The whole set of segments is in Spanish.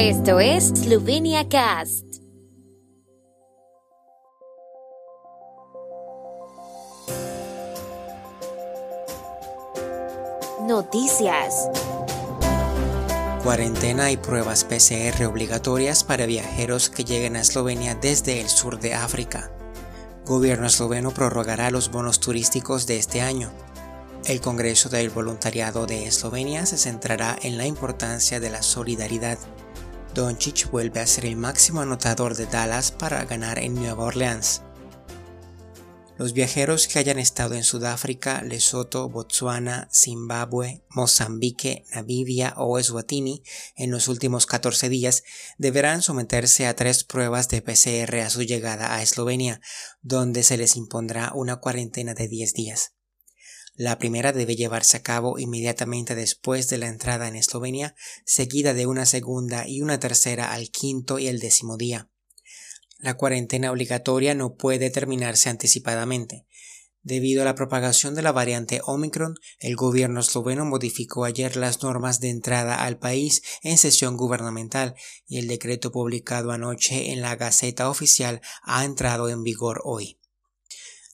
Esto es Slovenia Cast. Noticias. Cuarentena y pruebas PCR obligatorias para viajeros que lleguen a Eslovenia desde el sur de África. Gobierno esloveno prorrogará los bonos turísticos de este año. El Congreso del Voluntariado de Eslovenia se centrará en la importancia de la solidaridad. Doncic vuelve a ser el máximo anotador de Dallas para ganar en Nueva Orleans. Los viajeros que hayan estado en Sudáfrica, Lesoto, Botsuana, Zimbabue, Mozambique, Namibia o Eswatini en los últimos 14 días deberán someterse a tres pruebas de PCR a su llegada a Eslovenia, donde se les impondrá una cuarentena de 10 días. La primera debe llevarse a cabo inmediatamente después de la entrada en Eslovenia, seguida de una segunda y una tercera al quinto y el décimo día. La cuarentena obligatoria no puede terminarse anticipadamente. Debido a la propagación de la variante Omicron, el gobierno esloveno modificó ayer las normas de entrada al país en sesión gubernamental y el decreto publicado anoche en la Gaceta Oficial ha entrado en vigor hoy.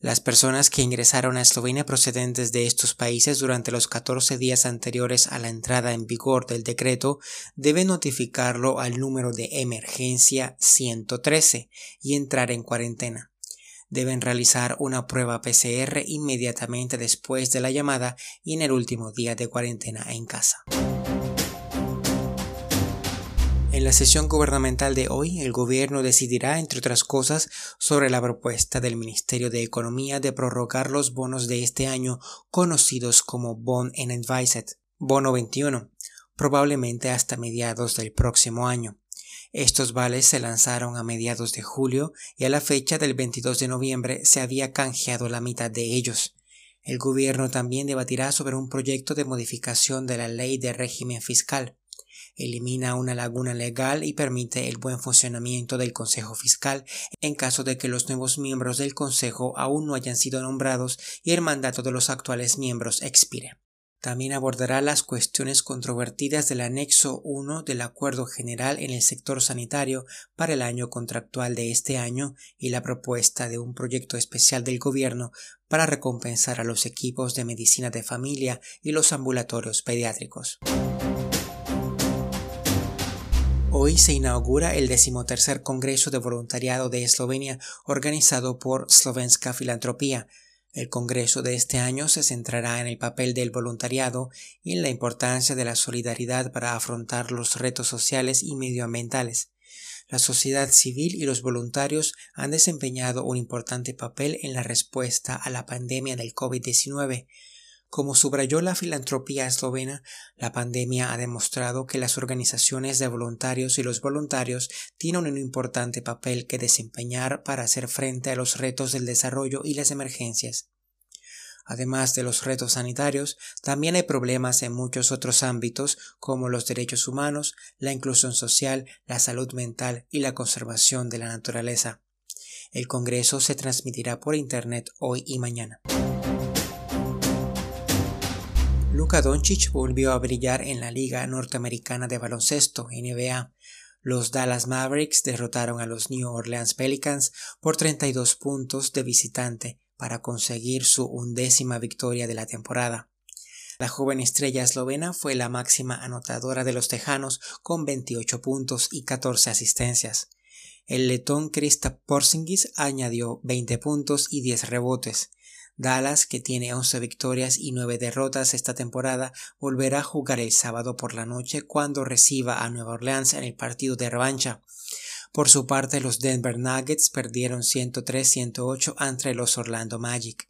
Las personas que ingresaron a Eslovenia procedentes de estos países durante los 14 días anteriores a la entrada en vigor del decreto deben notificarlo al número de emergencia 113 y entrar en cuarentena. Deben realizar una prueba PCR inmediatamente después de la llamada y en el último día de cuarentena en casa. En la sesión gubernamental de hoy, el gobierno decidirá, entre otras cosas, sobre la propuesta del Ministerio de Economía de prorrogar los bonos de este año conocidos como Bond and Advised, bono 21, probablemente hasta mediados del próximo año. Estos vales se lanzaron a mediados de julio y a la fecha del 22 de noviembre se había canjeado la mitad de ellos. El gobierno también debatirá sobre un proyecto de modificación de la ley de régimen fiscal elimina una laguna legal y permite el buen funcionamiento del Consejo Fiscal en caso de que los nuevos miembros del Consejo aún no hayan sido nombrados y el mandato de los actuales miembros expire. También abordará las cuestiones controvertidas del anexo 1 del Acuerdo General en el sector sanitario para el año contractual de este año y la propuesta de un proyecto especial del Gobierno para recompensar a los equipos de medicina de familia y los ambulatorios pediátricos. Hoy se inaugura el decimotercer Congreso de Voluntariado de Eslovenia organizado por Slovenska Filantropía. El Congreso de este año se centrará en el papel del voluntariado y en la importancia de la solidaridad para afrontar los retos sociales y medioambientales. La sociedad civil y los voluntarios han desempeñado un importante papel en la respuesta a la pandemia del COVID-19. Como subrayó la filantropía eslovena, la pandemia ha demostrado que las organizaciones de voluntarios y los voluntarios tienen un importante papel que desempeñar para hacer frente a los retos del desarrollo y las emergencias. Además de los retos sanitarios, también hay problemas en muchos otros ámbitos como los derechos humanos, la inclusión social, la salud mental y la conservación de la naturaleza. El Congreso se transmitirá por Internet hoy y mañana. Luka Doncic volvió a brillar en la Liga Norteamericana de Baloncesto, NBA. Los Dallas Mavericks derrotaron a los New Orleans Pelicans por 32 puntos de visitante para conseguir su undécima victoria de la temporada. La joven estrella eslovena fue la máxima anotadora de los Tejanos con 28 puntos y 14 asistencias. El letón Krista Porzingis añadió 20 puntos y 10 rebotes. Dallas, que tiene 11 victorias y 9 derrotas esta temporada, volverá a jugar el sábado por la noche cuando reciba a Nueva Orleans en el partido de revancha. Por su parte, los Denver Nuggets perdieron 103-108 ante los Orlando Magic.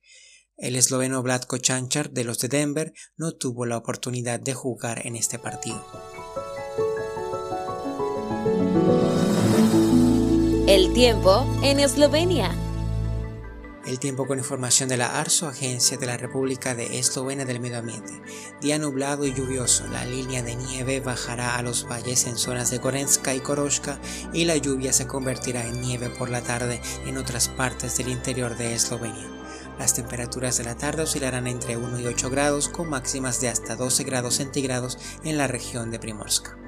El esloveno Vlatko Chanchar de los de Denver no tuvo la oportunidad de jugar en este partido. El tiempo en Eslovenia. El tiempo con información de la ARSO, Agencia de la República de Eslovenia del Medio Ambiente. Día nublado y lluvioso. La línea de nieve bajará a los valles en zonas de Gorenska y Koroshka y la lluvia se convertirá en nieve por la tarde en otras partes del interior de Eslovenia. Las temperaturas de la tarde oscilarán entre 1 y 8 grados con máximas de hasta 12 grados centígrados en la región de Primorska.